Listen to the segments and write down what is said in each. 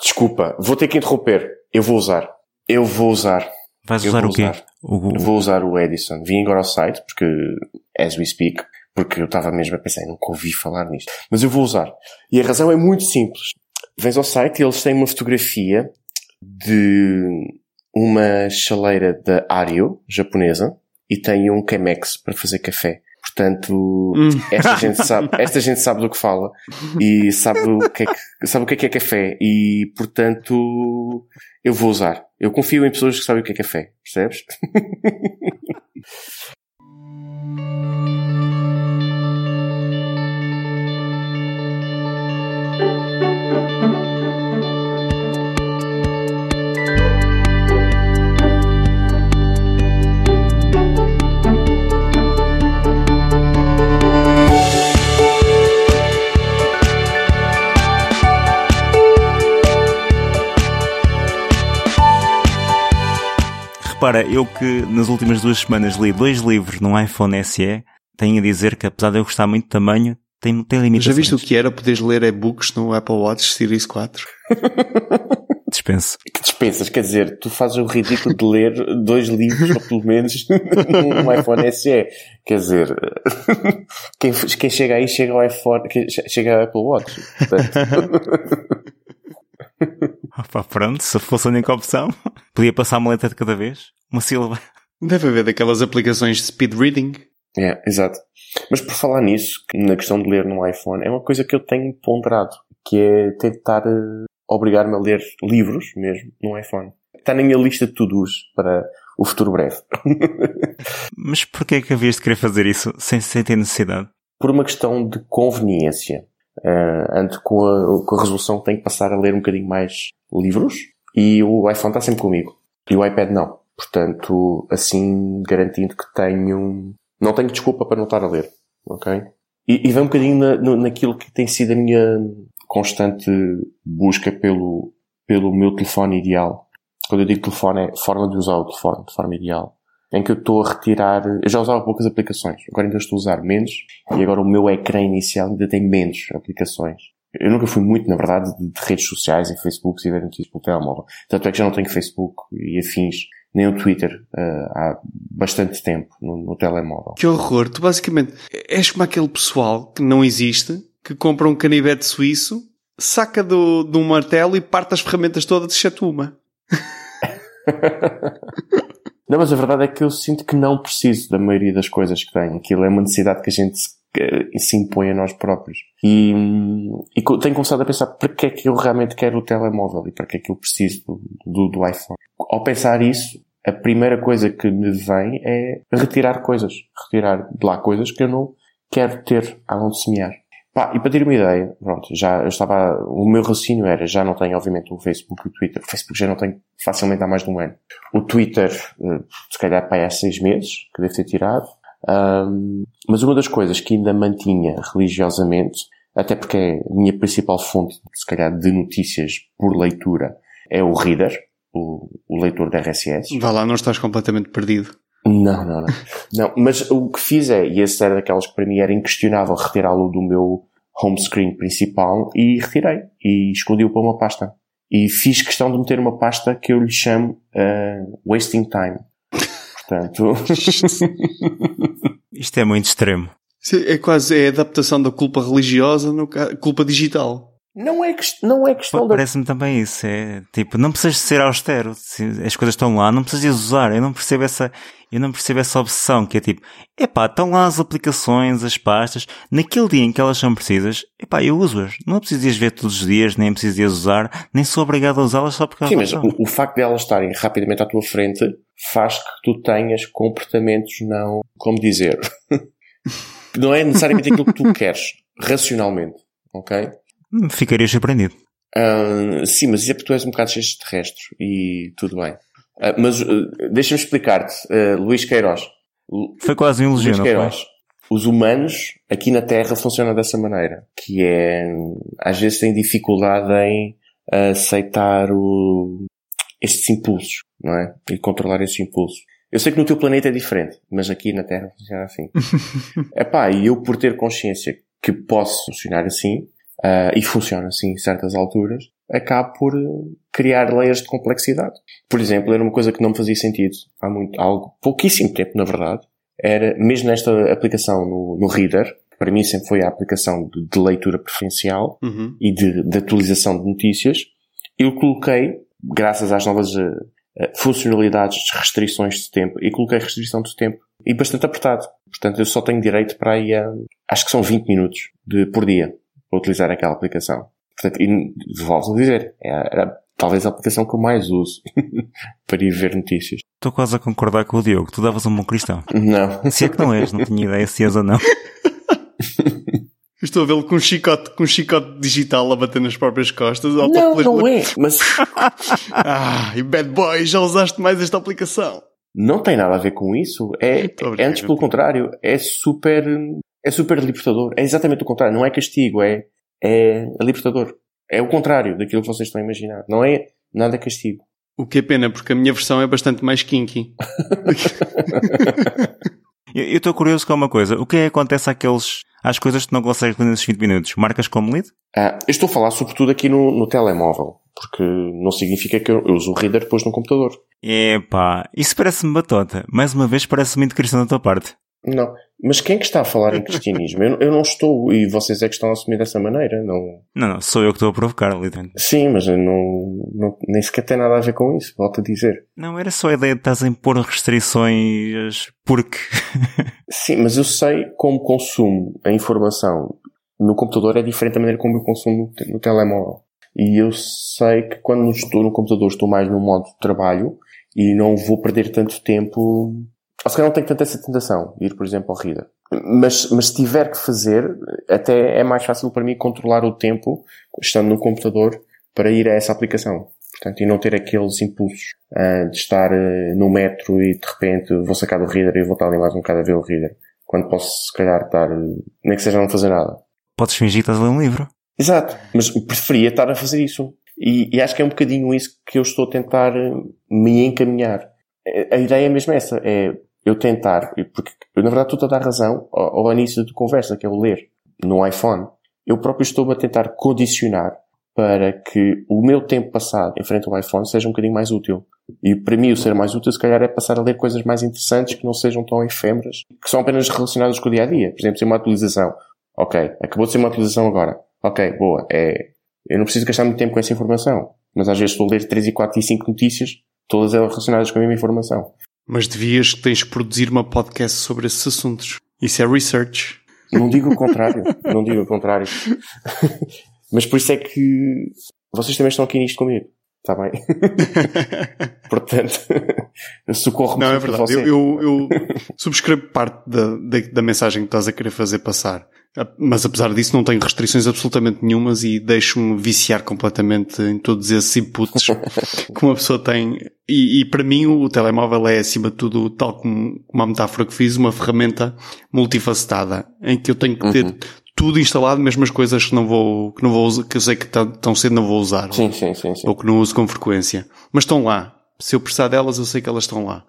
Desculpa, vou ter que interromper. Eu vou usar. Eu vou usar. Vais Eu usar o quê? usar. O- Vou usar o Edison. Vim agora ao site, porque, as we speak, porque eu estava mesmo a pensar, "Eu nunca ouvi falar nisto. Mas eu vou usar. E a razão é muito simples. Vens ao site e eles têm uma fotografia de uma chaleira da Ario, japonesa, e tem um Chemex para fazer café. Portanto, esta gente sabe, esta gente sabe do que fala e sabe o que é que, sabe o que é que é café e, portanto, eu vou usar. Eu confio em pessoas que sabem o que é café, percebes? Repara, eu que nas últimas duas semanas li dois livros num iPhone SE, tenho a dizer que apesar de eu gostar muito de tamanho, tem, tem Já limitações. viste o que era poderes ler e-books no Apple Watch Series 4? Dispenso. Que dispensas, quer dizer, tu fazes o ridículo de ler dois livros, ou pelo menos, num iPhone SE. Quer dizer, quem, quem chega aí chega ao iPhone, chega ao Apple Watch. Portanto, Opa, pronto, se fosse a única opção, podia passar uma letra de cada vez, uma sílaba. Deve haver daquelas aplicações de speed reading. É, exato. Mas por falar nisso, na questão de ler no iPhone, é uma coisa que eu tenho ponderado, que é tentar eh, obrigar-me a ler livros mesmo no iPhone. Está na minha lista de to-dos para o futuro breve. Mas porquê é que havias de querer fazer isso sem, sem ter necessidade? Por uma questão de conveniência. Uh, ando com a, com a resolução que tenho que passar a ler um bocadinho mais livros e o iPhone está sempre comigo. E o iPad não. Portanto, assim garantindo que tenho, não tenho desculpa para não estar a ler. Ok? E, e vem um bocadinho na, naquilo que tem sido a minha constante busca pelo, pelo meu telefone ideal. Quando eu digo telefone é forma de usar o telefone de forma ideal. Em que eu estou a retirar, eu já usava poucas aplicações, agora ainda estou a usar menos, e agora o meu ecrã inicial ainda tem menos aplicações. Eu nunca fui muito, na verdade, de, de redes sociais e Facebook e ver notícias pelo telemóvel. Tanto é que já não tenho Facebook e afins, nem o Twitter, ah, há bastante tempo no, no telemóvel. Que horror. Tu basicamente és como aquele pessoal que não existe, que compra um canivete suíço, saca do, de um martelo e parte as ferramentas todas, exceto uma. Não, mas a verdade é que eu sinto que não preciso da maioria das coisas que tenho. Aquilo é uma necessidade que a gente se, se impõe a nós próprios. E, e tenho começado a pensar para que é que eu realmente quero o telemóvel e para que é que eu preciso do, do, do iPhone. Ao pensar isso, a primeira coisa que me vem é retirar coisas. Retirar de lá coisas que eu não quero ter aonde semear. Pá, e para ter uma ideia, pronto, já eu estava, o meu raciocínio era, já não tenho obviamente o Facebook e o Twitter. O Facebook já não tenho facilmente há mais de um ano. O Twitter, eh, se calhar para aí há seis meses, que devo ter tirado. Ahm, mas uma das coisas que ainda mantinha religiosamente, até porque é a minha principal fonte, se calhar, de notícias por leitura, é o Reader, o, o leitor da RSS. Vá lá, não estás completamente perdido. Não, não, não. Não, mas o que fiz é, e esse era daquelas que para mim era inquestionável, retirá-lo do meu home screen principal e retirei. E escondi-o para uma pasta. E fiz questão de meter uma pasta que eu lhe chamo uh, Wasting Time. Portanto, Isto é muito extremo. É quase é a adaptação da culpa religiosa no culpa digital. Não é, não é questão da... Parece-me também isso. É tipo, não precisas ser austero. As coisas estão lá, não precisas usar. Eu não percebo essa, eu não percebo essa obsessão que é tipo, epá, estão lá as aplicações, as pastas, naquele dia em que elas são precisas, epá, eu uso-as. Não preciso de as ver todos os dias, nem preciso de as usar, nem sou obrigado a usá-las só porque Sim, mas o, o facto de elas estarem rapidamente à tua frente faz que tu tenhas comportamentos não, como dizer, não é necessariamente aquilo que tu queres, racionalmente, ok? Ficaria surpreendido. Ah, sim, mas isso é porque tu és um bocado extraterrestre e tudo bem. Ah, mas ah, deixa-me explicar-te, Luís Queiroz. Foi quase um elogio, Luís foi? Os humanos aqui na Terra funcionam dessa maneira, que é, às vezes têm dificuldade em aceitar o, estes impulsos, não é? E controlar estes impulsos. Eu sei que no teu planeta é diferente, mas aqui na Terra funciona assim. Epá, e eu por ter consciência que posso funcionar assim, ah, e funciona assim em certas alturas, acabo por eh, criar layers de complexidade. Por exemplo, era uma coisa que não me fazia sentido há muito, há algo, pouquíssimo tempo, na verdade. Era, mesmo nesta aplicação no, no Reader, que para mim sempre foi a aplicação de, de leitura preferencial Uhum. e de, de atualização de notícias, eu coloquei, graças às novas eh, funcionalidades de restrições de tempo, e coloquei restrição de tempo e bastante apertado. Portanto, eu só tenho direito para aí a, acho que são 20 minutos de, por dia para utilizar aquela aplicação. Portanto, e volto a dizer, é, era talvez a aplicação que eu mais uso para ir ver notícias. Estou quase a concordar com o Diogo. Tu davas um bom cristão. Não. Se é que não és, não tinha ideia se és ou não. Estou a vê-lo com um chicote, com um chicote digital a bater nas próprias costas. Não, não é. Mas Ah, e bad boy, já usaste mais esta aplicação. não tem nada a ver com isso. É, é antes pelo contrário. É super, é super libertador. É exatamente o contrário. Não é castigo. É, é libertador. É o contrário daquilo que vocês estão a imaginar. Não é nada castigo. O que é pena, porque a minha versão é bastante mais kinky. Eu estou curioso com uma coisa. O que é que acontece àqueles, às coisas que não consegues ler nesses 20 minutos? Marcas como lido? Ah, eu estou a falar sobretudo aqui no, no telemóvel. Porque não significa que eu, eu uso o reader depois no computador. Epá, isso parece-me batota. Mais uma vez parece-me cristão da tua parte. Não. Mas quem é que está a falar em cristianismo? Eu, eu não estou. E vocês é que estão a assumir dessa maneira. Não. Não, não, sou eu que estou a provocar, literalmente. Sim, mas não, não, nem sequer tem nada a ver com isso. Volto a dizer. Não, era só a ideia de estás a impor restrições porque... Sim, mas eu sei como consumo a informação no computador é diferente da maneira como eu consumo no telemóvel. E eu sei que quando estou no computador estou mais no modo de trabalho e não vou perder tanto tempo. Ou se calhar não tenho tanta essa tentação de ir, por exemplo, ao Reader. Mas, mas se tiver que fazer, até é mais fácil para mim controlar o tempo, estando no computador, para ir a essa aplicação. Portanto, e não ter aqueles impulsos ah, de estar ah, no metro e de repente vou sacar do Reader e vou estar ali mais um bocado a ver o Reader. Quando posso, se calhar, estar, nem que seja não fazer nada. Podes fingir que estás a ler um livro. Exato. Mas preferia estar a fazer isso. E, e acho que é um bocadinho isso que eu estou a tentar eh, me encaminhar. A ideia é mesmo essa. É eu tentar, porque eu na verdade estou a dar razão ao, ao início da conversa, que é o ler no iPhone. Eu próprio estou-me a tentar condicionar para que o meu tempo passado em frente ao iPhone seja um bocadinho mais útil. E para mim o ser mais útil se calhar é passar a ler coisas mais interessantes que não sejam tão efêmeras, que são apenas relacionadas com o dia a dia. Por exemplo, ser uma atualização. Ok, acabou de ser uma atualização agora. Ok, boa. É, eu não preciso gastar muito tempo com essa informação. Mas às vezes estou a ler 3 e 4 e 5 notícias, todas elas relacionadas com a mesma informação. Mas devias, tens que produzir uma podcast sobre esses assuntos. Isso é research. Não digo o contrário. não digo o contrário. Mas por isso é que vocês também estão aqui nisto comigo. Está bem? Portanto, socorro-me Não, é verdade. Eu, eu, eu subscrevo parte da, da, da mensagem que estás a querer fazer passar. Mas apesar disso não tenho restrições absolutamente nenhumas e deixo-me viciar completamente em todos esses inputs que uma pessoa tem. E, e para mim o telemóvel é acima de tudo, tal como uma metáfora que fiz, uma ferramenta multifacetada em que eu tenho que ter Uhum. tudo instalado, mesmo as coisas que não vou, que não vou usar, que eu sei que tão, tão cedo não vou usar. Sim, sim, sim, sim. Ou que não uso com frequência. Mas estão lá. Se eu precisar delas, eu sei que elas estão lá.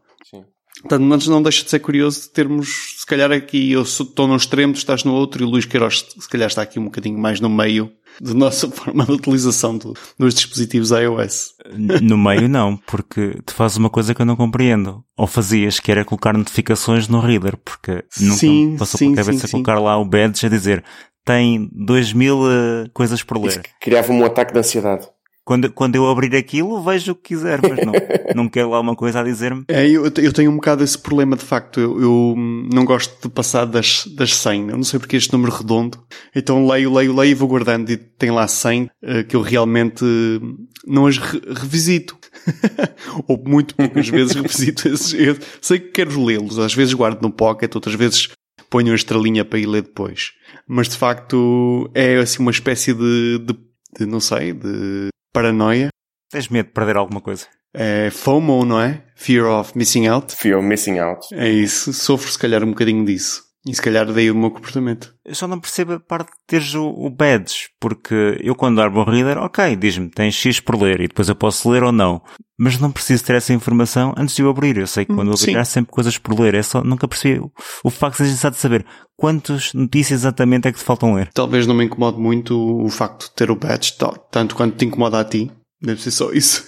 Portanto, mas não deixa de ser curioso de termos, se calhar aqui eu estou num extremo, tu estás no outro e o Luís Queiroz se calhar está aqui um bocadinho mais no meio da nossa forma de utilização do- dos dispositivos iOS. No meio não, porque tu fazes uma coisa que eu não compreendo. Ou fazias, que era colocar notificações no reader, porque nunca Sim, passou sim, pela cabeça sim, colocar lá o badge a dizer tem 2000 eh, coisas por Isso ler. criava-me um ataque de ansiedade. Quando, quando eu abrir aquilo, vejo o que quiser, mas não, não quero lá uma coisa a dizer-me. É, eu, eu tenho um bocado esse problema de facto. Eu, eu, não gosto de passar das, das 100. Eu não sei porque este número redondo. Então leio, leio, leio e vou guardando. E tem lá 100 eh, que eu realmente hum, não as re- revisito. Ou muito poucas vezes revisito esses. Eu sei que quero lê-los. Às vezes guardo no pocket, outras vezes ponho uma estrelinha para ir ler depois. Mas de facto é assim uma espécie de, de, de não sei, de paranoia. Tens medo de perder alguma coisa. É FOMO, não é? Fear of Missing Out. Fear of missing out. É isso, sofro se calhar um bocadinho disso. E se calhar daí o meu comportamento. Eu só não percebo a parte de teres o, o badge, porque eu quando abro o reader, ok, diz-me, tens X por ler e depois eu posso ler ou não. Mas não preciso ter essa informação antes de eu abrir. Eu sei que quando eu abrir há sempre coisas por ler. É só, nunca percebi o, o facto de gente de saber quantas notícias exatamente é que te faltam ler. Talvez não me incomode muito o facto de ter o badge, tanto quanto te incomoda a ti. Deve ser só isso.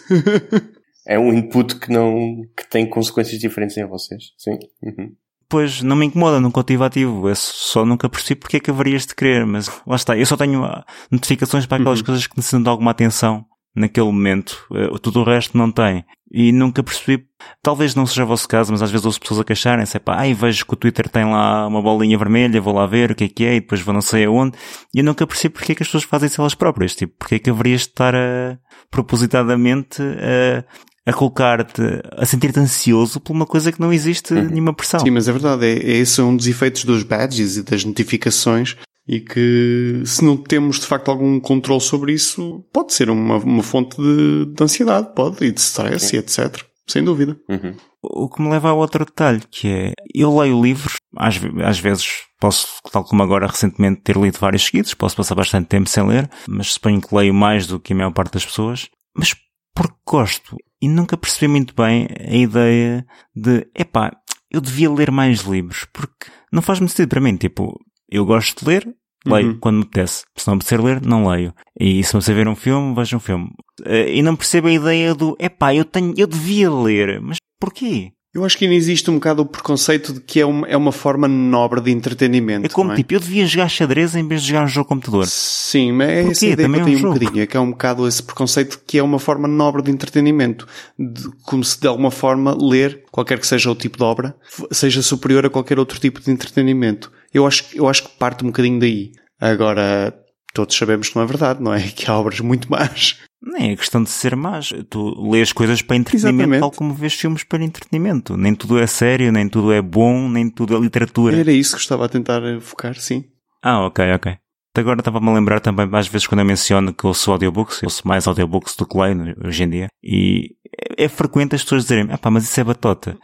é um input que não, que tem consequências diferentes em vocês. Sim. Uhum pois não me incomoda, nunca o tive ativo. Eu só nunca percebi porque é que haverias de querer, mas lá está. Eu só tenho ah, notificações para aquelas uhum. coisas que necessitam de alguma atenção naquele momento. Eh, tudo o resto não tem. E nunca percebi, talvez não seja o vosso caso, mas às vezes ouço pessoas a queixarem-se, pá, ai, vejo que o Twitter tem lá uma bolinha vermelha, vou lá ver o que é que é, e depois vou não sei aonde. E eu nunca percebo porque é que as pessoas fazem isso elas próprias. Tipo, porque é que haverias de estar a, propositadamente a, a colocar-te, a sentir-te ansioso por uma coisa que não existe uhum. nenhuma pressão. Sim, mas é verdade, é, é esse é um dos efeitos dos badges e das notificações e que se não temos de facto algum controle sobre isso, pode ser uma, uma fonte de, de ansiedade, pode, e de stress Sim. e etc. Sem dúvida. Uhum. O que me leva a outro detalhe, que é, eu leio livros, às, às vezes posso, tal como agora recentemente, ter lido vários seguidos, posso passar bastante tempo sem ler, mas suponho que leio mais do que a maior parte das pessoas, mas porque gosto e nunca percebi muito bem a ideia de, epá, eu devia ler mais livros, porque não faz muito sentido para mim. Tipo, eu gosto de ler, leio uhum. quando me apetece. Se não apetecer ler, não leio. E se você ver um filme, vejo um filme. Eh, e não percebo a ideia do, epá, eu tenho, eu devia ler, mas porquê? Eu acho que ainda existe um bocado o preconceito de que é uma, é uma forma nobre de entretenimento. É como é? tipo, eu devia jogar xadrez em vez de jogar um jogo de computador. Sim, mas é essa ideia Também que eu tenho é um, um bocadinho, é que é um bocado esse preconceito de que é uma forma nobre de entretenimento. De, como se de alguma forma ler, qualquer que seja o tipo de obra, seja superior a qualquer outro tipo de entretenimento. Eu acho, eu acho que parte um bocadinho daí. Agora, todos sabemos que não é verdade, não é? Que há obras muito más. Nem é questão de ser más. Tu lês coisas para entretenimento Exatamente. tal como vês filmes para entretenimento. Nem tudo é sério, nem tudo é bom, nem tudo é literatura. Era isso que estava a tentar focar, sim. Ah, ok, ok. Agora estava-me a lembrar também, às vezes, quando eu menciono que eu sou audiobooks, eu sou mais audiobooks do que leio hoje em dia, e é, é frequente as pessoas dizerem, ah pá, mas isso é batota.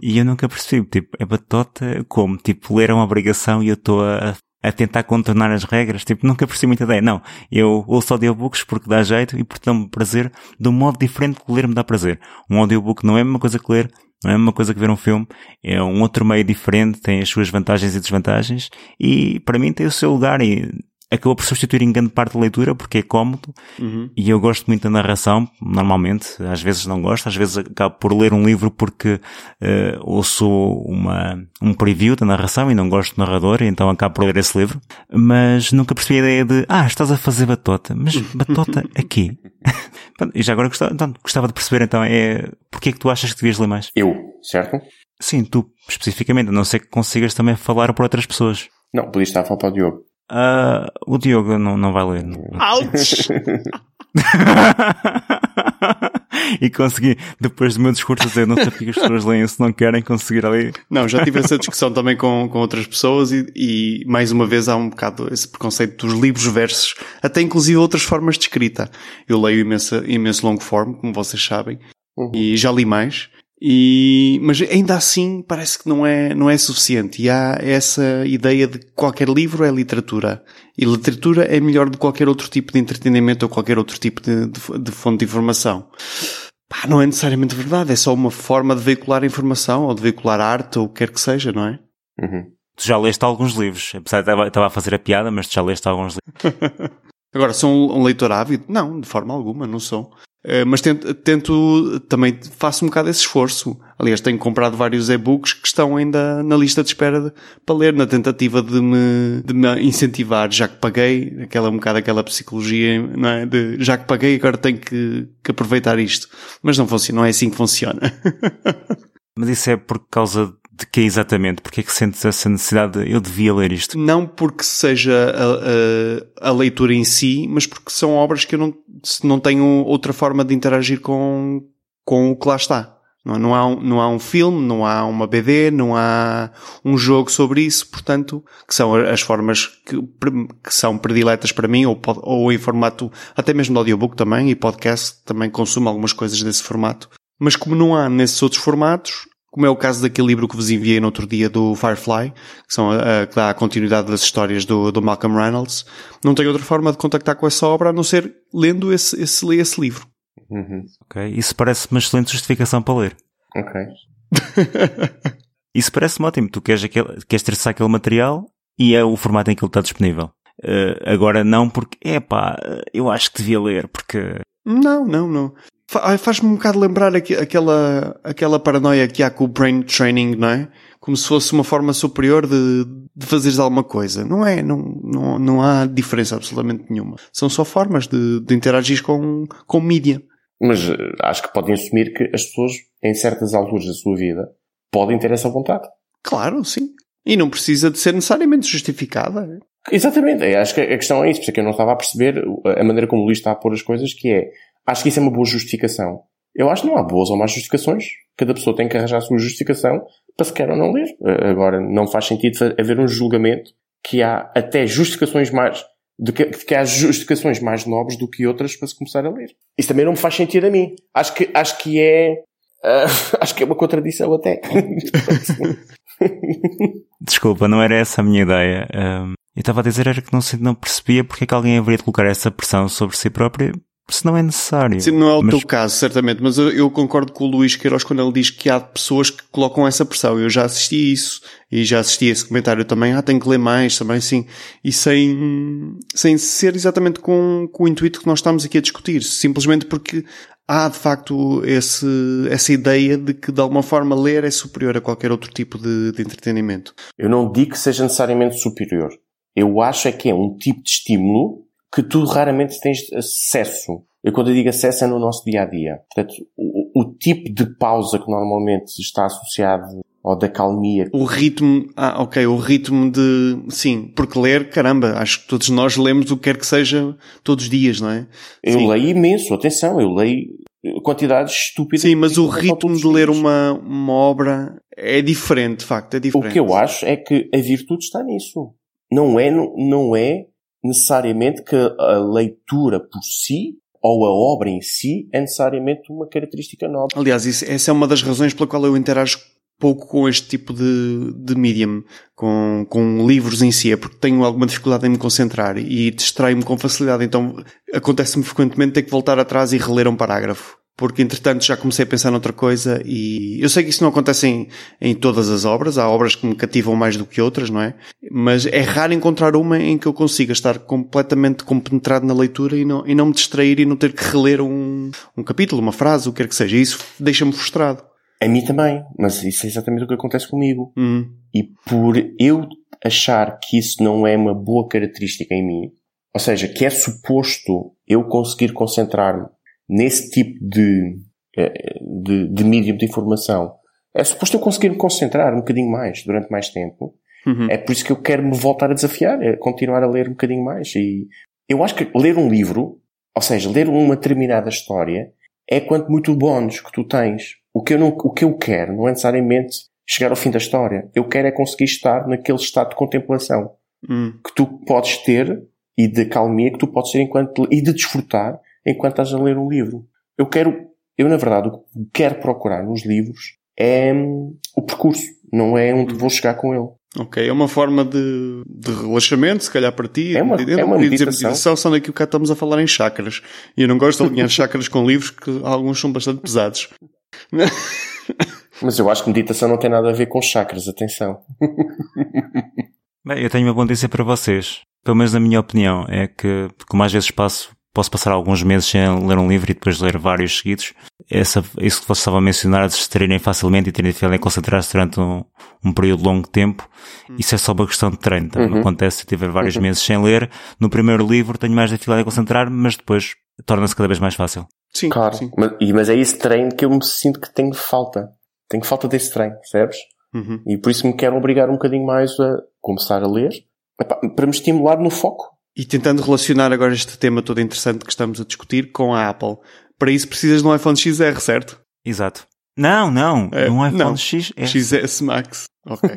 E eu nunca percebi, tipo, é batota como? Tipo, ler é uma obrigação e eu estou a a tentar contornar as regras, tipo, nunca percebi muita ideia. Não, eu ouço audiobooks porque dá jeito e porque dá-me prazer de um modo diferente que ler me dá prazer. Um audiobook não é a mesma coisa que ler, não é a mesma coisa que ver um filme, é um outro meio diferente, tem as suas vantagens e desvantagens e para mim tem o seu lugar e acabou por substituir em grande parte da leitura porque é cómodo uhum. e eu gosto muito da narração, normalmente, às vezes não gosto, às vezes acabo por ler um livro porque uh, ouço uma, um preview da narração e não gosto do narrador, então acabo por ler esse livro, mas nunca percebi a ideia de, ah, estás a fazer batota, mas batota aqui. e já agora gostava, então, gostava de perceber então, é, porque é que tu achas que devias ler mais? Eu, certo? Sim, tu, especificamente, a não sei que consigas também falar para outras pessoas. Não, podias estar a falar para o Diogo. Uh, o Diogo não, não vai ler. Ouch! e consegui, depois do meu discurso, dizer não sei porque as pessoas leem se não querem conseguir ali. Não, já tive essa discussão também com, com outras pessoas e, e, mais uma vez há um bocado esse preconceito dos livros versos, até inclusive outras formas de escrita. Eu leio imenso, imenso long form, como vocês sabem, uhum. e já li mais. E, mas ainda assim parece que não é, não é suficiente. E há essa ideia de que qualquer livro é literatura. E literatura é melhor do que qualquer outro tipo de entretenimento ou qualquer outro tipo de, de, de fonte de informação. Pá, não é necessariamente verdade. É só uma forma de veicular informação ou de veicular arte ou o que quer que seja, não é? Uhum. Tu já leste alguns livros. Apesar de estava a fazer a piada, mas tu já leste alguns livros. Agora, sou um leitor ávido? Não, de forma alguma, não sou. Eh, mas tento, tento, também faço um bocado esse esforço. Aliás, tenho comprado vários e-books que estão ainda na lista de espera de, para ler, na tentativa de me, de me incentivar, já que paguei, aquela um bocado aquela psicologia, não é? De, já que paguei, agora tenho que, que aproveitar isto. Mas não funciona, não é assim que funciona. Mas isso é por causa de que exatamente? Porque é que sentes essa necessidade de eu devia ler isto? Não porque seja a, a, a, leitura em si, mas porque são obras que eu não, não tenho outra forma de interagir com, com o que lá está. Não, não, há um, não há um filme, não há uma BD, não há um jogo sobre isso, portanto, que são as formas que, que são prediletas para mim, ou, ou em formato, até mesmo de audiobook também, e podcast também consumo algumas coisas desse formato. Mas como não há nesses outros formatos, como é o caso daquele livro que vos enviei no outro dia do Firefly, que, são a, a, que dá a continuidade das histórias do, do Malcolm Reynolds, não tenho outra forma de contactar com essa obra a não ser lendo esse, esse, esse livro. Uhum. Ok, isso parece uma excelente justificação para ler. Ok. Isso parece-me ótimo. Tu queres, aquele, queres ter aquele material e é o formato em que ele está disponível. Uh, agora não porque, é pá, eu acho que devia ler, porque... Não, não, não. Faz-me um bocado lembrar aqu aquela, aquela paranoia que há com o brain training, não é? Como se fosse uma forma superior de, de fazeres alguma coisa. Não é, não, não, não há diferença absolutamente nenhuma. São só formas de, de interagir com, com mídia. Mas uh, acho que podem assumir que as pessoas, em certas alturas da sua vida, podem ter essa vontade. Claro, sim. E não precisa de ser necessariamente justificada. Exatamente. Eu acho que a questão é isso, porque eu não estava a perceber a maneira como o Luís está a pôr as coisas, que é, acho que isso é uma boa justificação. Eu acho que não há boas ou más justificações. Cada pessoa tem que arranjar a sua justificação para se quer ou não ler. Agora, não faz sentido haver um julgamento que há até justificações mais, de que, que há justificações mais nobres do que outras para se começar a ler. Isso também não me faz sentido a mim. Acho que, acho que é, Uh, acho que é uma contradição até. Desculpa, não era essa a minha ideia. Um, eu estava a dizer era que não, não percebia porque é que alguém haveria de colocar essa pressão sobre si próprio se não é necessário. Sim, não é o mas... teu caso, certamente, mas eu, eu, concordo com o Luís Queiroz quando ele diz que há pessoas que colocam essa pressão. Eu já assisti isso e já assisti a esse comentário também. Ah, tenho que ler mais também, sim. E sem, sem ser exatamente com, com o intuito que nós estamos aqui a discutir. Simplesmente porque há de facto esse, essa ideia de que de alguma forma ler é superior a qualquer outro tipo de, de entretenimento. Eu não digo que seja necessariamente superior. Eu acho é que é um tipo de estímulo que tu raramente tens acesso. Eu quando eu digo acesso é no nosso dia a dia. Portanto, o, o tipo de pausa que normalmente está associado ou da calmia. O ritmo, ah, ok, o ritmo de, sim, porque ler, caramba, acho que todos nós lemos o que quer que seja todos os dias, não é? Eu sim. leio imenso, atenção, eu leio quantidades estúpidas. Sim, mas o ritmo de ler uma, uma obra é diferente, de facto, é diferente. O que eu acho é que a virtude está nisso. Não é, não é necessariamente que a leitura por si ou a obra em si é necessariamente uma característica nova. Aliás, isso, essa é uma das razões pela qual eu interajo pouco com este tipo de, de medium, com, com livros em si, é porque tenho alguma dificuldade em me concentrar e distraio-me com facilidade. Então acontece-me frequentemente ter que voltar atrás e reler um parágrafo. Porque entretanto já comecei a pensar noutra coisa e eu sei que isso não acontece em, em todas as obras, há obras que me cativam mais do que outras, não é? Mas é raro encontrar uma em que eu consiga estar completamente compenetrado na leitura e não, e não me distrair e não ter que reler um, um capítulo, uma frase, o que quer que seja. Isso deixa-me frustrado. A mim também, mas isso é exatamente o que acontece comigo. Hum. E por eu achar que isso não é uma boa característica em mim, ou seja, que é suposto eu conseguir concentrar-me nesse tipo de, eh, de, de medium de informação, é suposto eu conseguir me concentrar um bocadinho mais durante mais tempo. Uhum. É por isso que eu quero me voltar a desafiar, é continuar a ler um bocadinho mais. E eu acho que ler um livro, ou seja, ler uma determinada história, é quanto muito bónus que tu tens. O que eu, não, o que eu quero não é necessariamente chegar ao fim da história. Eu quero é conseguir estar naquele estado de contemplação hum. que tu podes ter e de calmia que tu podes ter enquanto, e de desfrutar enquanto estás a ler um livro. Eu quero, eu na verdade, o que quero procurar nos livros é hum, o percurso, não é onde vou chegar com ele. Ok, é uma forma de, de relaxamento, se calhar para ti. É uma, é uma meditação. meditação, só que cá estamos a falar em chakras. E eu não gosto de alinhar chakras com livros, que alguns são bastante pesados. Mas eu acho que meditação não tem nada a ver com chakras, atenção. Bem, eu tenho uma boa notícia para vocês. Pelo menos na minha opinião, é que, como às vezes passo, posso passar alguns meses sem ler um livro e depois ler vários seguidos. Essa, isso que você estava a mencionar, de se distraírem facilmente e terem dificuldade em concentrar-se durante um, um, período longo de tempo, isso é só uma questão de treino. Tá? Uhum. Acontece se tiver vários uhum. meses sem ler. No primeiro livro tenho mais dificuldade em concentrar, mas depois torna-se cada vez mais fácil. Sim, claro. Sim. Mas, mas é esse treino que eu me sinto que tenho falta. Tenho falta desse treino, percebes? Uhum. E por isso me quero obrigar um bocadinho mais a começar a ler, para me estimular no foco. E tentando relacionar agora este tema todo interessante que estamos a discutir com a Apple. Para isso precisas de um iPhone XR, certo? Exato. Não, não. É, um iPhone não. XS. XS Max. Ok.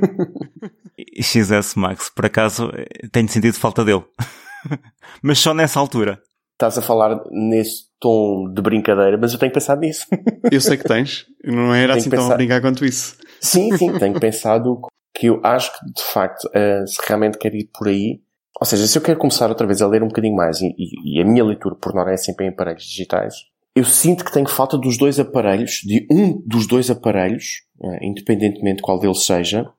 XS Max. Por acaso, tenho sentido falta dele. Mas só nessa altura. Estás a falar nesse tom de brincadeira, mas eu tenho pensado nisso. eu sei que tens. Não era assim pensar... tão a brincar quanto isso. sim, sim, tenho pensado que eu acho que, de facto, uh, se realmente quero ir por aí, ou seja, se eu quero começar outra vez a ler um bocadinho mais, e, e, e a minha leitura por norma é sempre em aparelhos digitais, eu sinto que tenho falta dos dois aparelhos, de um dos dois aparelhos, uh, independentemente qual deles seja,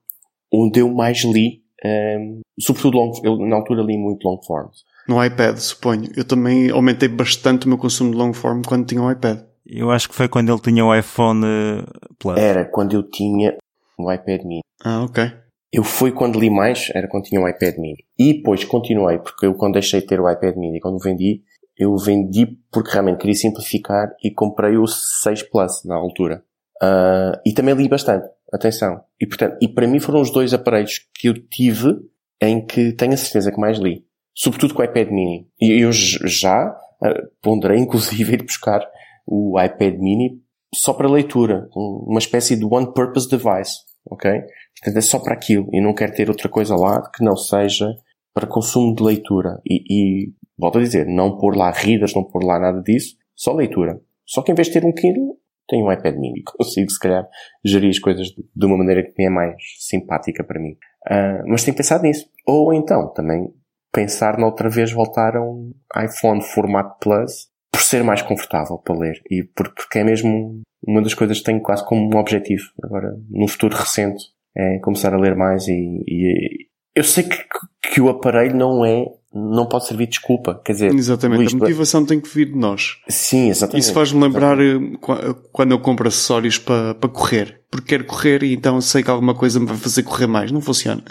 onde eu mais li, um, sobretudo long, eu na altura li muito long forms. No iPad, suponho. Eu também aumentei bastante o meu consumo de long form quando tinha o iPad. Eu acho que foi quando ele tinha o iPhone eh, Plus. Era quando eu tinha o iPad mini. Ah, ok. Eu fui quando li mais, era quando tinha o iPad mini. E depois continuei, porque eu quando deixei de ter o iPad mini, quando vendi, eu vendi porque realmente queria simplificar e comprei o 6 Plus na altura. Uh, e também li bastante, atenção. E portanto, e para mim foram os dois aparelhos que eu tive em que tenho a certeza que mais li. Sobretudo com o iPad mini. E eu já uh, ponderei inclusive ir buscar o iPad mini só para leitura. Uma espécie de one purpose device. Ok? Portanto, é só para aquilo. E não quero ter outra coisa lá que não seja para consumo de leitura. E, e volto a dizer, não pôr lá readers, não pôr lá nada disso, só leitura. Só que em vez de ter um Kindle, tenho um iPad mini. Consigo, se calhar, gerir as coisas de uma maneira que me é mais simpática para mim. Uh, mas tenho pensado nisso. Ou então, também, pensar noutra vez voltar a um iPhone formato Plus por ser mais confortável para ler e porque é mesmo uma das coisas que tenho quase como um objetivo agora no futuro recente é começar a ler mais e, e eu sei que, que o aparelho não é não pode servir de desculpa. Quer dizer, exatamente, Luís, a motivação tem que vir de nós. Sim, exatamente. Isso faz-me lembrar exatamente. Eh, quando eu compro acessórios para, para correr. Porque quero correr e então sei que alguma coisa me vai fazer correr mais. Não funciona.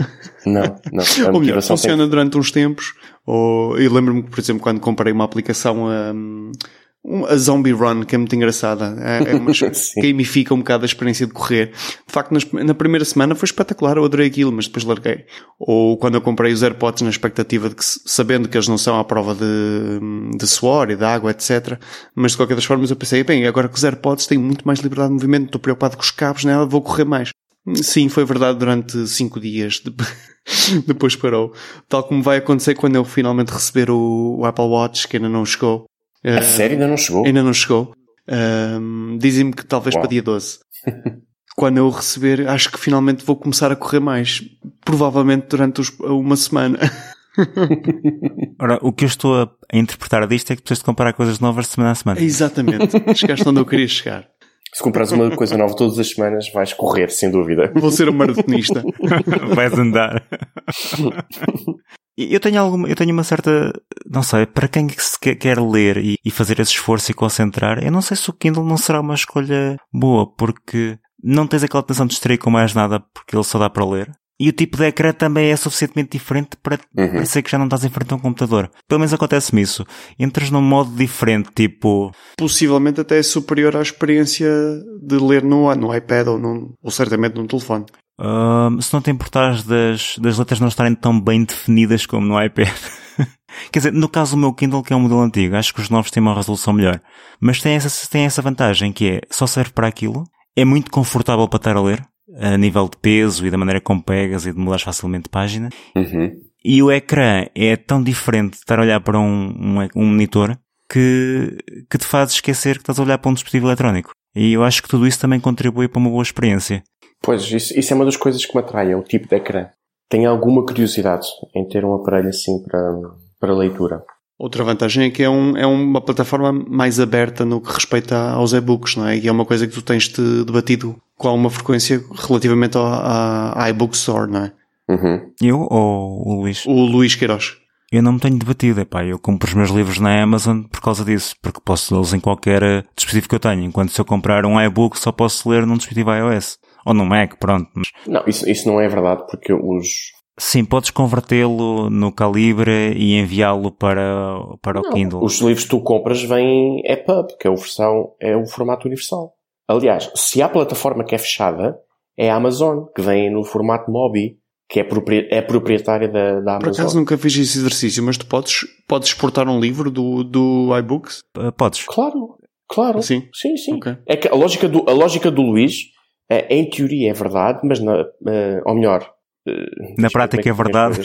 Não, não. ou melhor, funciona tem... durante uns tempos. Ou, eu lembro-me por exemplo, quando comprei uma aplicação um, a Zombie Run, que é muito engraçada. É, é uma, gamifica um bocado a experiência de correr. De facto, nas, na primeira semana foi espetacular, eu adorei aquilo, mas depois larguei. Ou quando eu comprei os AirPods na expectativa de que, sabendo que eles não são à prova de, de suor e de água, etc. Mas de qualquer das formas eu pensei, bem, agora que os AirPods têm muito mais liberdade de movimento, estou preocupado com os cabos nela, vou correr mais. Sim, foi verdade durante cinco dias. Depois parou. Tal como vai acontecer quando eu finalmente receber o, o Apple Watch, que ainda não chegou. A uh, sério ainda não chegou? Ainda não chegou. Uh, Dizem-me que talvez Uau. para dia 12. Quando eu receber, acho que finalmente vou começar a correr mais. Provavelmente durante os, uma semana. Ora, o que eu estou a, interpretar disto é que precisas de comprar coisas novas de semana a semana. Exatamente. Chegaste onde eu queria chegar. Se comprares uma coisa nova todas as semanas, vais correr, sem dúvida. Vou ser um maratonista. vais andar. Eu tenho alguma, eu tenho uma certa, não sei, para quem se quer ler e, e, fazer esse esforço e concentrar, eu não sei se o Kindle não será uma escolha boa, porque não tens aquela tensão de distrair com mais nada, porque ele só dá para ler. E o tipo de ecrã também é suficientemente diferente para uhum. parecer que já não estás em frente a um computador. Pelo menos acontece-me isso. Entras num modo diferente, tipo... Possivelmente até é superior à experiência de ler no, no iPad ou, num, ou certamente num telefone. Uh, se não te importares das, das letras não estarem tão bem definidas como no iPad. Quer dizer, no caso do meu Kindle, que é um modelo antigo, acho que os novos têm uma resolução melhor. Mas tem essa, tem essa vantagem que é, só serve para aquilo, é muito confortável para estar a ler, a nível de peso e da maneira como pegas e de mudar facilmente de página. Uhum. E o ecrã é tão diferente de estar a olhar para um, um, um, monitor que, que te faz esquecer que estás a olhar para um dispositivo eletrónico. E eu acho que tudo isso também contribui para uma boa experiência. Pois, isso, isso é uma das coisas que me atrai, é o tipo de ecrã. Tenho alguma curiosidade em ter um aparelho assim para, para leitura. Outra vantagem é que é, um, é uma plataforma mais aberta no que respeita aos e-books, não é? E é uma coisa que tu tens te debatido com alguma frequência relativamente à, à iBook Store, não é? Uhum. Eu ou o Luís? O Luís Queiroz. Eu não me tenho debatido, epá, eu compro os meus livros na Amazon por causa disso, porque posso lê-los em qualquer eh, dispositivo que eu tenho, enquanto se eu comprar um e-book só posso ler num dispositivo iOS. Ou no Mac, pronto. Mas... Não, isso, isso não é verdade, porque os, Sim, podes convertê-lo no calibre e enviá-lo para, para não, o Kindle. Os livros que tu compras vêm EPUB, que é o, versão, é o formato universal. Aliás, se há plataforma que é fechada, é a Amazon, que vem no formato MOBI, que é, propri é proprietária da, da Amazon. Por acaso nunca fiz esse exercício, mas tu podes, podes exportar um livro do, do iBooks? Uh, podes. Claro, claro. Sim? Sim, sim. Okay. É que a lógica do, a lógica do Luís, é, em teoria é verdade, mas na, uh, ou melhor, uh, na prática é, é verdade.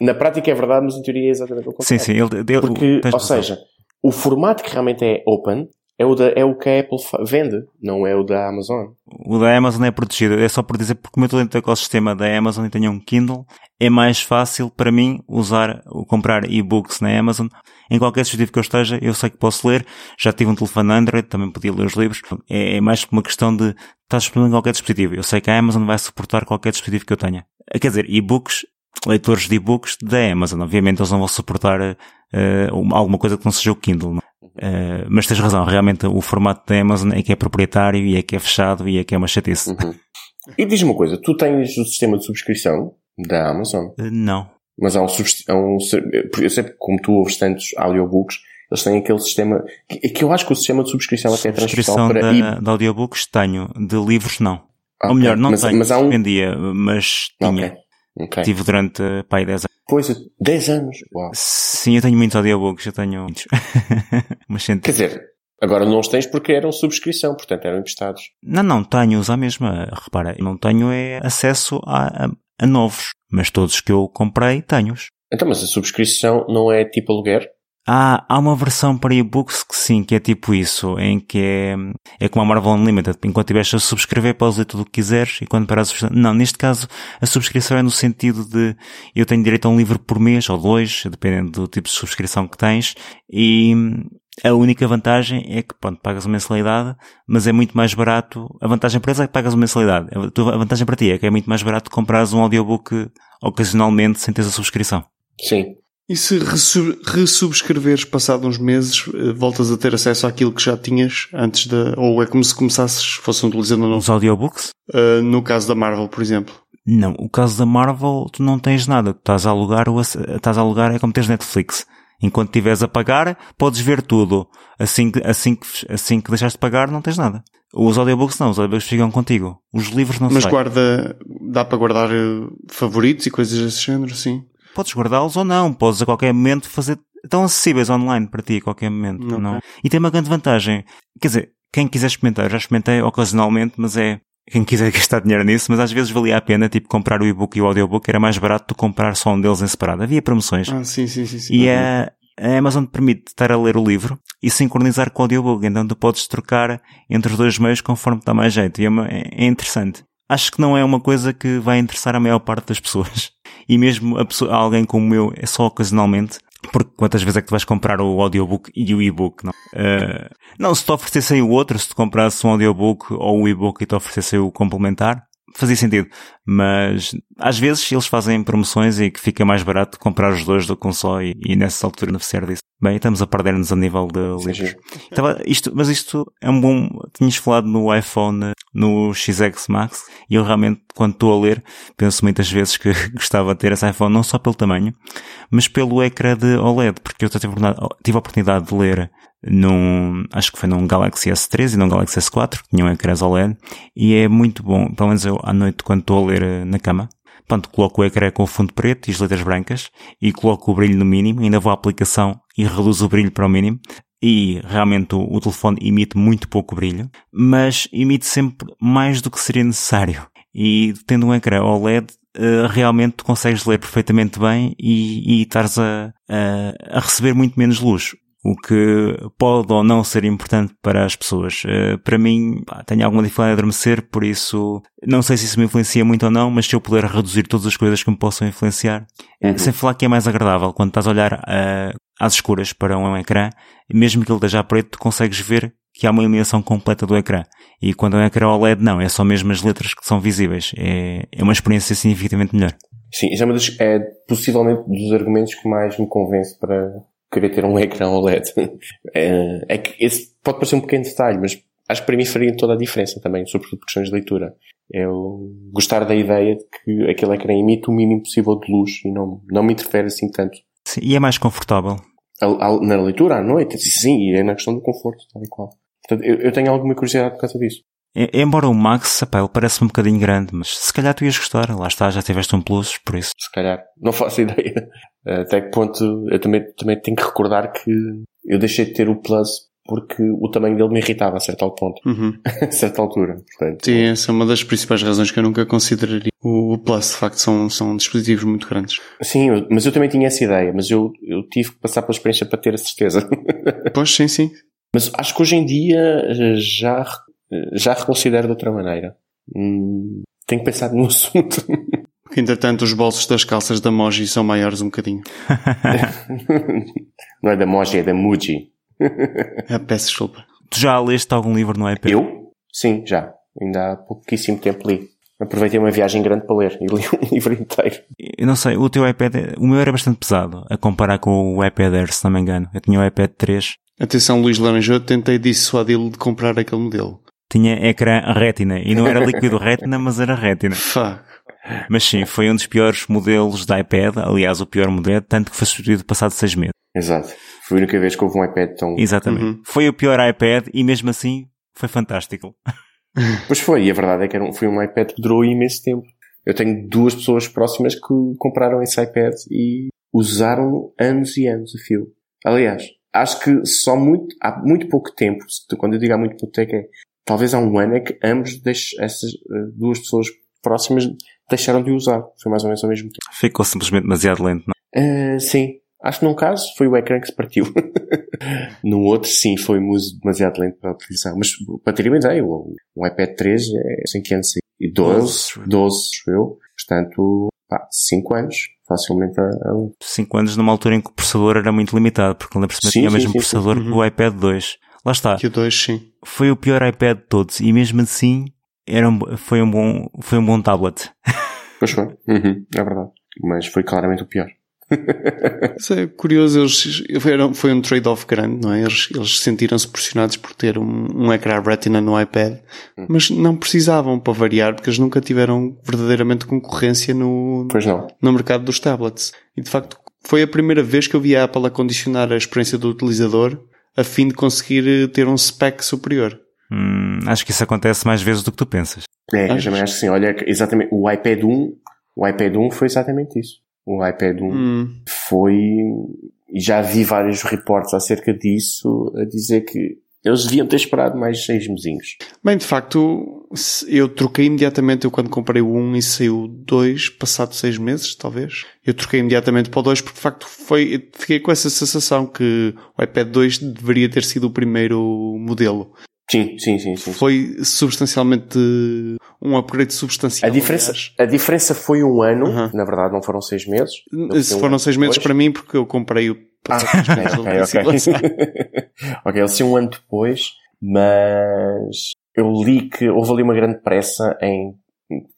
Na prática é verdade, mas em teoria é exatamente o contrário. Sim, sim. Ele, ele, Porque, ou seja, o formato que realmente é open é o, da, é o que a Apple vende, não é o da Amazon. O da Amazon é protegido. É só por dizer, porque como eu estou dentro do ecossistema da Amazon e tenho um Kindle, é mais fácil para mim usar, comprar e-books na Amazon. Em qualquer dispositivo que eu esteja, eu sei que posso ler. Já tive um telefone Android, também podia ler os livros. É, é mais uma questão de estar disponível em qualquer dispositivo. Eu sei que a Amazon vai suportar qualquer dispositivo que eu tenha. Quer dizer, e-books, leitores de e-books da Amazon. Obviamente eles não vão suportar uh, alguma coisa que não seja o Kindle. Não? Uh, mas tens razão, realmente o formato da Amazon é que é proprietário e é que é fechado e é que é uma chatice. Uhum. E diz-me uma coisa, tu tens o sistema de subscrição da Amazon? Uh, não. Mas há um, há um, eu sei que como tu ouves tantos audiobooks, eles têm aquele sistema, que, que eu acho que o sistema de subscrição até é transversal para... Da, de audiobooks tenho, de livros não. Okay. Ou melhor, não mas, tenho, mas há um... vendia, mas tinha. Okay. Okay. Tive durante, pai, 10 anos. Pois, 10 anos. Uau. Sim, eu tenho muitos audiobooks, eu tenho muitos. Mas. Quer dizer, agora não os tens porque eram subscrição, portanto eram emprestados. Não, não, tenho-os à mesma. Repara, não tenho é acesso a, a, a novos, mas todos que eu comprei tenho-os. Então, mas a subscrição não é tipo aluguer? Ah, há uma versão para e-books que sim, que é tipo isso, em que é, é como a Marvel Unlimited. Enquanto estiveres a subscrever, podes ler tudo o que quiseres e quando parares Não, neste caso, a subscrição é no sentido de eu tenho direito a um livro por mês ou dois, dependendo do tipo de subscrição que tens, e a única vantagem é que, pronto, pagas uma mensalidade, mas é muito mais barato. A vantagem para eles é que pagas uma mensalidade. A vantagem para ti é que é muito mais barato comprares um audiobook ocasionalmente sem teres a subscrição. Sim. E se ressubscreveres passado uns meses, eh, voltas a ter acesso àquilo que já tinhas antes da. Ou é como se começasses, fosse utilizando não? Os audiobooks? Uh, no caso da Marvel, por exemplo. Não, o caso da Marvel, tu não tens nada. Tu estás a alugar, estás a alugar é como tens Netflix. Enquanto estiveres a pagar, podes ver tudo. Assim que, assim que, assim que deixaste de pagar, não tens nada. Os audiobooks não, os audiobooks ficam contigo. Os livros não Mas sei. guarda, dá para guardar eh, favoritos e coisas desse género, sim podes guardá-los ou não, podes a qualquer momento fazer, estão acessíveis online para ti a qualquer momento, okay. não? E tem uma grande vantagem. Quer dizer, quem quiser experimentar, já experimentei ocasionalmente, mas é, quem quiser gastar dinheiro nisso, mas às vezes valia a pena, tipo, comprar o e-book e o audiobook, era mais barato do que comprar só um deles em separado. Havia promoções. Ah, sim, sim, sim. sim. E a, a Amazon te permite estar a ler o livro e sincronizar com o audiobook, então tu podes trocar entre os dois meios conforme dá mais jeito. E é, uma, é interessante. Acho que não é uma coisa que vai interessar a maior parte das pessoas e mesmo a pessoa, alguém como eu é só ocasionalmente, porque quantas vezes é que tu vais comprar o audiobook e o e-book, não? Uh, não, se te oferecessem o outro, se te comprasses um audiobook ou o e-book e te oferecessem o complementar, fazia sentido. Mas às vezes eles fazem promoções e que fica mais barato comprar os dois do que um só e, e nessa altura beneficiar disso. Bem, estamos a perder-nos a nível de livros. Estava, isto, mas isto é um bom. Tinhas falado no iPhone, no XX Max, e eu realmente, quando estou a ler, penso muitas vezes que gostava de ter esse iPhone, não só pelo tamanho, mas pelo ecrã de OLED, porque eu tive a oportunidade de ler num, acho que foi num Galaxy S3 e num Galaxy S4, que tinham ecrãs OLED, e é muito bom, pelo menos eu à noite quando estou a ler eh, na cama, Portanto, coloco o ecrã com fundo preto e as letras brancas e coloco o brilho no mínimo, ainda vou à aplicação e reduzo o brilho para o mínimo. E realmente o, o telefone emite muito pouco brilho, mas emite sempre mais do que seria necessário. E tendo um ecrã OLED, Uh, realmente tu consegues ler perfeitamente bem e, e estares a, a, a, receber muito menos luz o que pode ou não ser importante para as pessoas. Uh, para mim, tenho alguma dificuldade de adormecer, por isso não sei se isso me influencia muito ou não, mas se eu puder reduzir todas as coisas que me possam influenciar, uhum. sem falar que é mais agradável quando estás a olhar uh, às escuras para um ecrã, mesmo que ele esteja preto, tu consegues ver que há uma iluminação completa do ecrã. E quando é um ecrã OLED, não, é só mesmo as letras que são visíveis. É, é uma experiência significativamente melhor. Sim, isso é, uma das, é possivelmente dos argumentos que mais me convence para, querer ter um ecrã OLED. é, é que esse pode parecer um pequeno detalhe, mas acho que para mim faria toda a diferença também, sobretudo por questões de leitura. Eu gostar da ideia de que aquele ecrã emite o mínimo possível de luz e não, não me interfere assim tanto. Sim, e é mais confortável. na leitura à noite, sim, e é na questão do conforto, tal e qual. Portanto, eu, eu tenho alguma curiosidade por causa disso. Embora o Max, epá, ele parece um bocadinho grande, mas se calhar tu ias gostar. Lá está, já tiveste um plus, por isso. Se calhar. Não faço ideia. Até que ponto eu também, também tenho que recordar que eu deixei de ter o plus porque o tamanho dele me irritava a certo ponto. Uhum. a certa altura. Portanto, Sim, essa é uma das principais razões que eu nunca consideraria. O Plus, de facto, são, são dispositivos muito grandes. Sim, mas eu também tinha essa ideia, mas eu, eu tive que passar pela experiência para ter a certeza. pois, sim, sim. Mas acho que hoje em dia já, já reconsidero de outra maneira. Hum, tenho pensado no assunto. Porque, entretanto, os bolsos das calças da Moji são maiores um bocadinho. Não é da Moji, é da Muji. Ah, peço desculpa. Tu já leste algum livro no iPad? Eu? Sim, já. Ainda há pouquíssimo tempo li. Aproveitei uma viagem grande para ler e li um livro inteiro. Eu não sei, o teu iPad, o meu era bastante pesado, a comparar com o iPad Air, se não me engano. Eu tinha o iPad 3. Atenção, Luís Laranjou, tentei dissuadi-lo de comprar aquele modelo. Tinha ecrã retina, e não era líquido retina, mas era retina. Fuck. Mas sim, foi um dos piores modelos da iPad, aliás, o pior modelo, tanto que foi substituído passado seis meses. Exato. Foi a única vez que houve um iPad tão. Exatamente. Uhum. Foi o pior iPad e mesmo assim foi fantástico. Pois foi, e a verdade é que era um, foi um iPad que durou imenso tempo. Eu tenho duas pessoas próximas que compraram esse iPad e usaram anos e anos a fio. Aliás, acho que só muito, há muito pouco tempo, quando eu digo há muito pouco tempo, é talvez há um ano é que ambos deix, essas uh, duas pessoas próximas deixaram de usar. Foi mais ou menos ao mesmo tempo. Ficou simplesmente demasiado lento, não? Uh, sim. Acho que num caso foi o ecrã que se partiu. no outro, sim, foi demasiado lento para a utilização. Mas para ter uma ideia, o, o iPad 3 é 5 anos e 12, 12, eu. Portanto, 5 anos, facilmente a, a... 5 anos numa altura em que o processador era muito limitado, porque lembro-se que tinha o mesmo sim, processador sim. que o iPad 2. Lá está. Que o 2, sim. Foi o pior iPad de todos e mesmo assim era um, foi, um bom, foi um bom tablet. Pois foi, uhum, é verdade. Mas foi claramente o pior. Isso é curioso, eles, foi um trade-off grande, não é? Eles, eles sentiram-se pressionados por ter um, um ecrã retina no iPad, mas não precisavam para variar, porque eles nunca tiveram verdadeiramente concorrência no, no mercado dos tablets. E de facto, foi a primeira vez que eu vi a Apple a condicionar a experiência do utilizador a fim de conseguir ter um spec superior. Hum, acho que isso acontece mais vezes do que tu pensas. É, eu também acho que sim. Olha, exatamente, o iPad 1, o iPad 1 foi exatamente isso. O iPad 1 hum. foi, e já vi vários reportes acerca disso, a dizer que eles deviam ter esperado mais seis mesinhos. Bem, de facto, eu troquei imediatamente, eu quando comprei o 1 e saiu o 2, passado seis meses, talvez, eu troquei imediatamente para o 2 porque de facto foi, fiquei com essa sensação que o iPad 2 deveria ter sido o primeiro modelo. Sim, sim, sim, sim. Foi substancialmente um upgrade substancial. A diferença, a diferença foi um ano, na verdade não foram seis meses. Se foram um seis meses depois. para mim porque eu comprei o ah, ok, ok. ok, ele saiu um ano depois, mas eu li que houve ali uma grande pressa em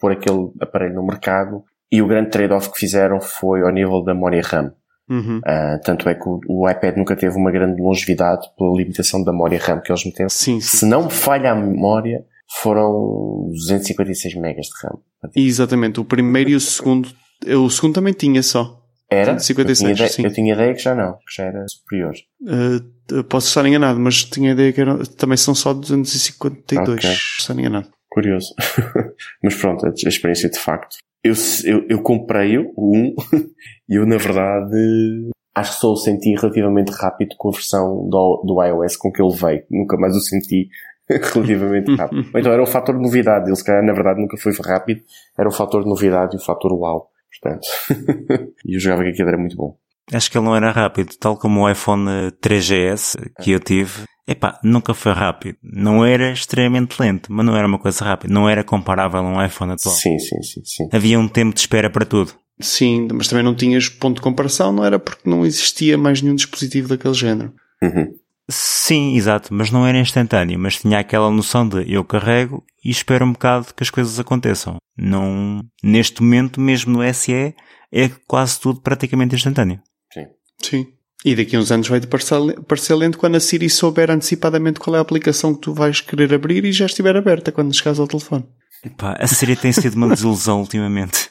pôr aquele aparelho no mercado e o grande trade-off que fizeram foi ao nível da memória RAM. Uhum. Uh, tanto é que o, o, iPad nunca teve uma grande longevidade pela limitação da memória RAM que eles meteram. Sim, sim. Se não me falha a memória, foram 256 megas de RAM. Exatamente. O primeiro e o segundo, o segundo também tinha só. Era? 56, eu, tinha ideia, eu tinha ideia que já não, que já era superior. Uh, posso estar enganado, mas tinha ideia que era, também são só 252, okay. estar enganado. Curioso. mas pronto, a, a experiência de facto eu, eu, eu comprei-o, o 1, e eu, na verdade, acho que só o senti relativamente rápido com a versão do, do iOS com que ele veio. Nunca mais o senti relativamente rápido. então era um fator de novidade. Ele, se calhar, na verdade, nunca foi rápido. Era um fator de novidade e o fator wow. Portanto, e eu jogava que aquilo era muito bom. Acho que ele não era rápido, tal como o iPhone 3GS que eu tive. Epá, nunca foi rápido. Não era extremamente lento, mas não era uma coisa rápida. Não era comparável a um iPhone atual. Sim, sim, sim, sim. Havia um tempo de espera para tudo. Sim, mas também não tinhas ponto de comparação, não era porque não existia mais nenhum dispositivo daquele género. Uhum. Sim, exato, mas não era instantâneo, mas tinha aquela noção de eu carrego e espero um bocado que as coisas aconteçam. Não, neste momento, mesmo no SE, é quase tudo praticamente instantâneo. Sim. Sim. E daqui a uns anos vai-te parecer lento quando a Siri souber antecipadamente qual é a aplicação que tu vais querer abrir e já estiver aberta quando chegares ao telefone. Epá, a Siri tem sido uma desilusão ultimamente.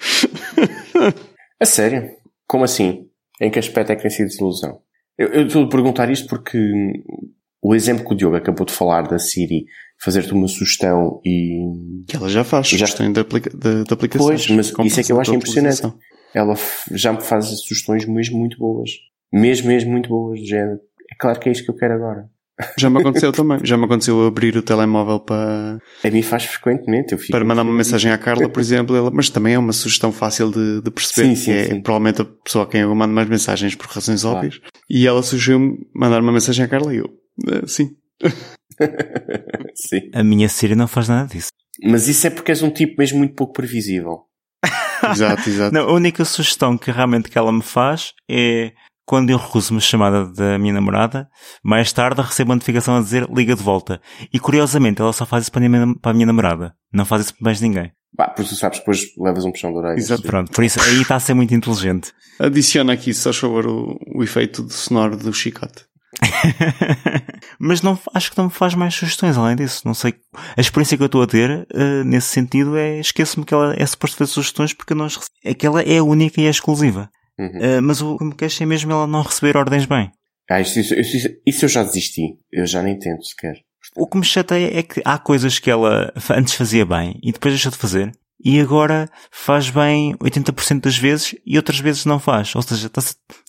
a sério? Como assim? Em que aspecto é que tem sido desilusão? Eu, eu estou a perguntar isto porque o exemplo que o Diogo acabou de falar da Siri fazer-te uma sugestão e... Que ela já faz já... de, aplica... de aplicações. Pois, mas isso é que eu acho impressionante. Ela já me faz sugestões mesmo muito boas. Mesmo, mesmo muito boas, do género. É claro que é isto que eu quero agora. Já me aconteceu também. Já me aconteceu abrir o telemóvel para. A mim faz frequentemente. Eu fico para mandar uma mensagem à Carla, por exemplo, ela... mas também é uma sugestão fácil de, de perceber. Sim, sim, é sim. provavelmente a pessoa a quem eu mando mais mensagens por razões Claro. óbvias. E ela sugeriu-me mandar uma mensagem à Carla e eu, "Eh, sim. Sim. A minha Siri não faz nada disso. Mas isso é porque és um tipo mesmo muito pouco previsível. Exato, exato. Não, a única sugestão que realmente que ela me faz é quando eu recuso uma chamada da minha namorada, mais tarde recebo uma notificação a dizer liga de volta. E curiosamente ela só faz isso para a minha, para a minha namorada. Não faz isso para mais ninguém. Bah, pois tu sabes, depois levas um puxão de orelhas. Exato. Pronto, por isso aí está a ser muito inteligente. Adiciona aqui, se faz favor, o, o efeito de sonoro do chicote. Mas não, acho que não me faz mais sugestões além disso. Não sei. A experiência que eu estou a ter eh, nesse sentido é esqueço-me que ela é suposto fazer sugestões porque não as rece- Aquela é a única e é exclusiva. Uhum. Eh, mas o que me queixa é mesmo ela não receber ordens bem. Ah, isso, isso, isso, isso eu já desisti. Eu já nem tento sequer. O que me chateia é que há coisas que ela antes fazia bem e depois deixou de fazer. E agora faz bem 80% das vezes e outras vezes não faz. Ou seja,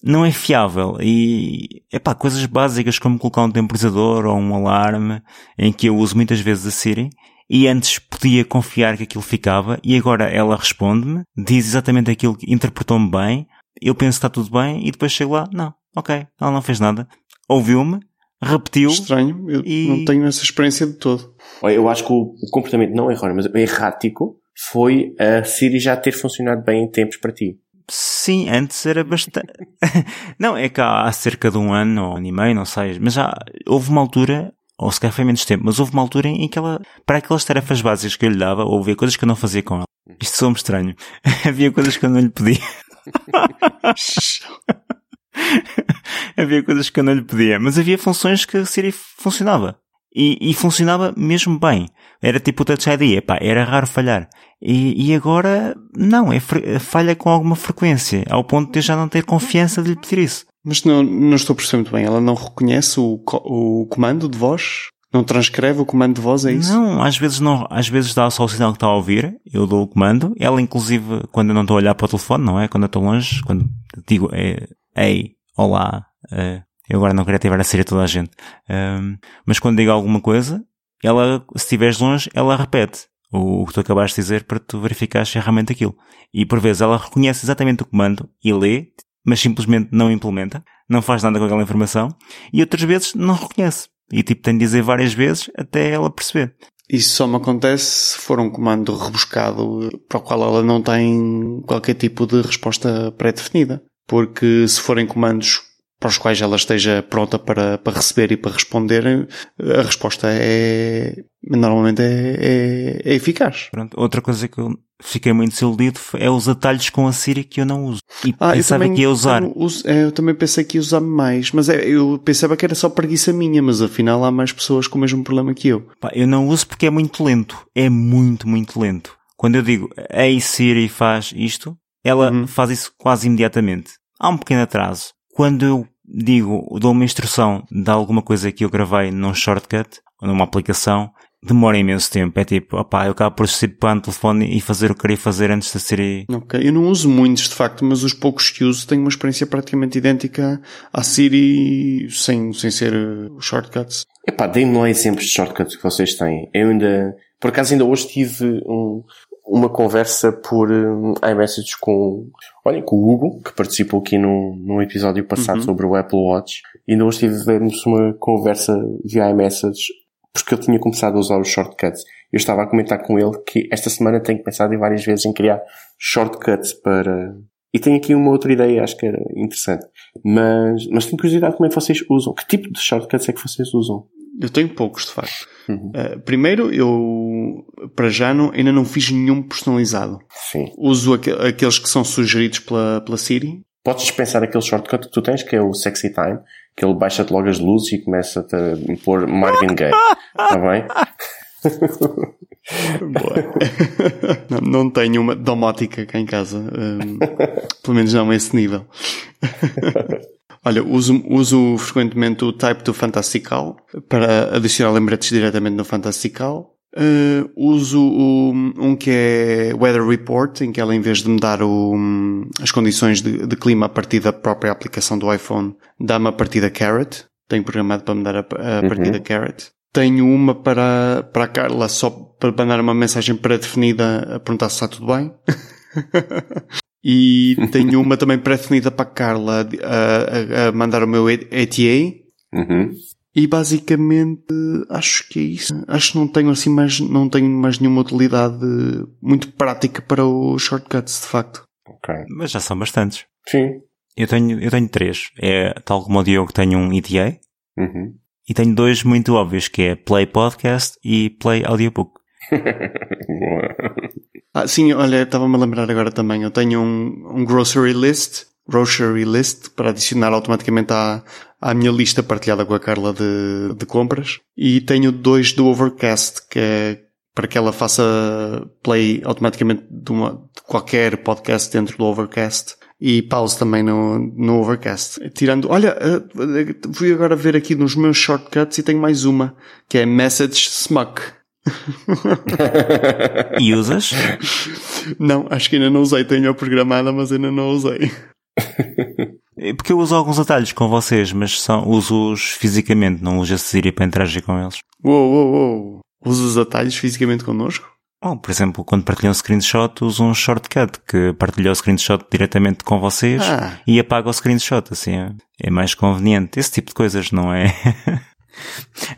não é fiável. E, epá, coisas básicas como colocar um temporizador ou um alarme, em que eu uso muitas vezes a Siri, e antes podia confiar que aquilo ficava, e agora ela responde-me, diz exatamente aquilo que interpretou-me bem, eu penso que está tudo bem, e depois chego lá, não, ok, ela não fez nada. Ouviu-me, repetiu, Estranho, eu E- não tenho essa experiência de todo. Eu acho que o, o comportamento não errôneo, mas errático foi a Siri já ter funcionado bem em tempos para ti. Sim, antes era bastante. não, é que há, há cerca de um ano ou um ano e meio, não sei, mas já houve uma altura, ou se calhar foi menos tempo, mas houve uma altura em que ela, para aquelas tarefas básicas que eu lhe dava, ou havia coisas que eu não fazia com ela. Isto soa-me estranho. havia coisas que eu não lhe pedia. havia coisas que eu não lhe pedia, mas havia funções que a Siri funcionava. E, e funcionava mesmo bem. Era tipo o Touch ID, epá, era raro falhar. E, e agora, não, é falha com alguma frequência, ao ponto de eu já não ter confiança de lhe pedir isso. Mas não, não estou a perceber muito bem. Ela não reconhece o, co- o comando de voz? Não transcreve o comando de voz, é isso? Não, às vezes não, às vezes dá só o sinal que está a ouvir, eu dou o comando, ela inclusive, quando eu não estou a olhar para o telefone, não é? Quando eu estou longe, quando digo, é, ei, olá, eh, eu agora não queria ativar a Siri a toda a gente, Ahm, mas quando digo alguma coisa, ela, se estiveres longe, ela repete o, o que tu acabaste de dizer para tu verificares se é realmente aquilo. E por vezes ela reconhece exatamente o comando e lê, mas simplesmente não implementa, não faz nada com aquela informação, e outras vezes não reconhece. E tipo, tem de dizer várias vezes até ela perceber. Isso só me acontece se for um comando rebuscado para o qual ela não tem qualquer tipo de resposta pré-definida. Porque se forem comandos para os quais ela esteja pronta para, para receber e para responder, a resposta é, normalmente é, é, é eficaz. Pronto, outra coisa que eu fiquei muito desiludido é os atalhos com a Siri que eu não uso. E Ah, eu pensava também, que ia usar. eu, é, eu também pensei que ia usar mais, mas é, eu pensava que era só preguiça minha, mas afinal há mais pessoas com o mesmo problema que eu. Pá, eu não uso porque é muito lento. É muito, muito lento. Quando eu digo, ei Siri faz isto, ela Uhum. faz isso quase imediatamente. Há um pequeno atraso. Quando eu digo, dou uma instrução de alguma coisa que eu gravei num shortcut, ou numa aplicação, demora imenso tempo. É tipo, opá, eu acabo por assistir para no telefone e fazer o que queria fazer antes da Siri. Ok, eu não uso muitos de facto, mas os poucos que uso têm uma experiência praticamente idêntica à Siri sem, sem ser uh, os shortcuts. Epá, deem-me lá exemplos de shortcuts que vocês têm. Eu ainda, por acaso ainda hoje tive um, uma conversa por um, iMessage com, olhem, com o Hugo, que participou aqui num, num episódio passado Uhum. sobre o Apple Watch. E ainda hoje tivemos uma conversa via iMessage porque eu tinha começado a usar os shortcuts. Eu estava a comentar com ele que esta semana tenho pensado em várias vezes em criar shortcuts para... E tenho aqui uma outra ideia, acho que era interessante. Mas, mas tenho curiosidade como é que vocês usam. Que tipo de shortcuts é que vocês usam? Eu tenho poucos de facto. Uhum. Uh, primeiro, eu para já não, ainda não fiz nenhum personalizado. Sim. Uso aque- aqueles que são sugeridos pela, pela Siri. Podes dispensar aquele shortcut que tu tens, que é o Sexy Time, que ele baixa-te logo as luzes e começa-te a pôr Marvin Gaye. Está bem? não, não tenho uma domótica cá em casa. um, pelo menos não a esse nível. Olha, uso, uso frequentemente o Type do Fantastical para adicionar lembretes diretamente no Fantastical. Uh, uso o- um que é Weather Report, em que ela, em vez de me dar o- as condições de, de clima a partir da própria aplicação do iPhone, dá-me a partir da Carrot. Tenho programado para me dar a, a partir Uhum. da Carrot. Tenho uma para, para a Carla só para mandar uma mensagem pré-definida a perguntar se está tudo bem. e tenho uma também pré-definida para a Carla a, a- a mandar o meu ATA. Uhum. E basicamente acho que é isso. Acho que não tenho assim mais, não tenho mais nenhuma utilidade muito prática para os shortcuts, de facto. Ok. Mas já são bastantes. Sim. Eu tenho, eu tenho três. É, tal como o Diogo, tenho um ETA. Uhum. E tenho dois muito óbvios, que é Play Podcast e Play Audiobook. Boa. Ah, sim, olha, estava-me a lembrar agora também. Eu tenho um, um grocery list, grocery list, para adicionar automaticamente à, à minha lista partilhada com a Carla de, de compras. E tenho dois do Overcast, que é para que ela faça play automaticamente de, uma, de qualquer podcast dentro do Overcast. E pause também no, no Overcast. Tirando, olha, eh, fui agora ver aqui nos meus shortcuts e tenho mais uma, que é Message Smuck. E usas? Não, acho que ainda não usei. Tenho-a programada, mas ainda não usei. É Porque eu uso alguns atalhos com vocês, mas são, uso-os fisicamente, não uso a Siri para interagir com eles. Uou, uou, uou. Usa os atalhos fisicamente connosco? Bom, por exemplo, quando partilham um screenshot, uso um shortcut que partilha o screenshot diretamente com vocês Ah. e apaga o screenshot, assim, é- é mais conveniente. Esse tipo de coisas, não é?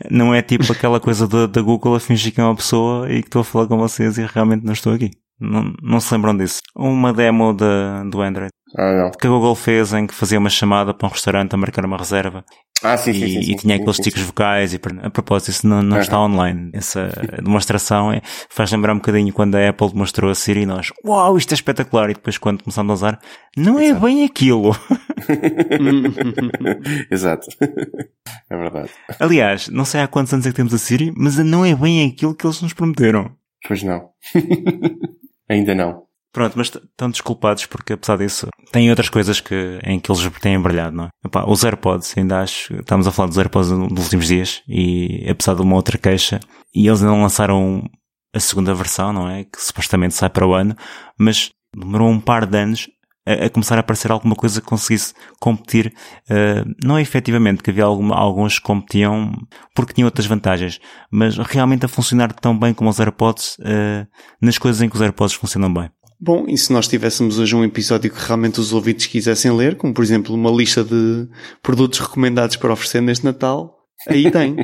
não é tipo aquela coisa da, da Google a fingir que é uma pessoa e que estou a falar com vocês e realmente não estou aqui. Não, não se lembram disso. Uma demo do Android Ah, que a Google fez em que fazia uma chamada para um restaurante a marcar uma reserva. Ah, sim, e, sim, sim, e sim, tinha sim, aqueles ticos vocais e a propósito isso não, não está online. Essa demonstração é, faz lembrar um bocadinho quando a Apple demonstrou a Siri e nós uau isto é espetacular. E depois quando começamos a usar não é bem aquilo. Exato. É verdade. aliás não sei há quantos anos é que temos a Siri mas não é bem aquilo que eles nos prometeram. Pois não. Ainda não. Pronto, mas estão desculpados porque apesar disso tem outras coisas que, em que eles têm brilhado, não é? Epá, os AirPods, ainda acho, estamos a falar dos AirPods no- nos últimos dias e apesar de uma outra queixa, e eles ainda lançaram a segunda versão, não é? Que supostamente sai para o ano, mas demorou um par de anos a, a começar a aparecer alguma coisa que conseguisse competir, eh, não é efetivamente que havia alguma, alguns que competiam porque tinham outras vantagens, mas realmente a funcionar tão bem como os AirPods, eh, nas coisas em que os AirPods funcionam bem. Bom, e se nós tivéssemos hoje um episódio que realmente os ouvintes quisessem ler, como por exemplo uma lista de produtos recomendados para oferecer neste Natal, aí tem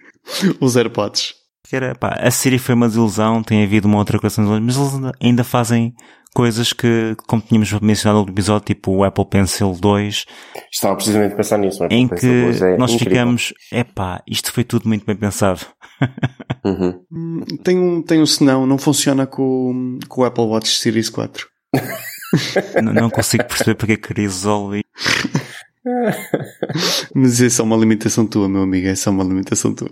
os AirPods. Que era, pá, a Siri foi uma desilusão, tem havido uma outra coisa, mas eles ainda- fazem coisas que, como tínhamos mencionado no outro episódio, tipo o Apple Pencil 2, Estava precisamente a pensar nisso. mas em que é nós incrível. ficamos, epá, isto foi tudo muito bem pensado. Uhum. Hum, Tem um, tem um senão, não funciona com, com o Apple Watch Series 4. não, não consigo perceber porque é que resolve. Mas isso é uma limitação tua, meu amigo, essa é uma limitação tua.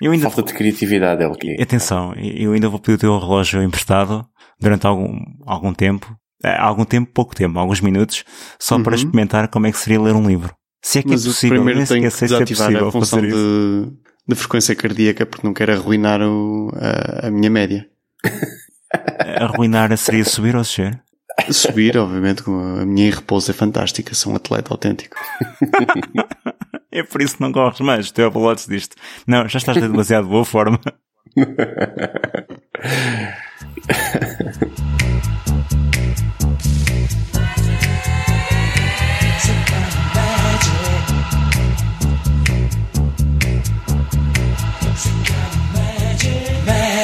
Eu ainda, Falta de criatividade, é o quê? atenção, eu ainda vou pedir o teu relógio emprestado durante algum, algum tempo, eh, algum tempo, pouco tempo, alguns minutos, só para Uhum. experimentar como é que seria ler um livro. Se é que Mas é possível, primeiro sequer que é desativar possível a função fazer isso. de, de frequência cardíaca porque não quero arruinar o, a, a minha média. Arruinar seria subir ou descer? Subir, obviamente, a minha repouso é fantástica, sou um atleta autêntico. É por isso que não corres mais, Apple Watch disto. Não, já estás de demasiado boa forma.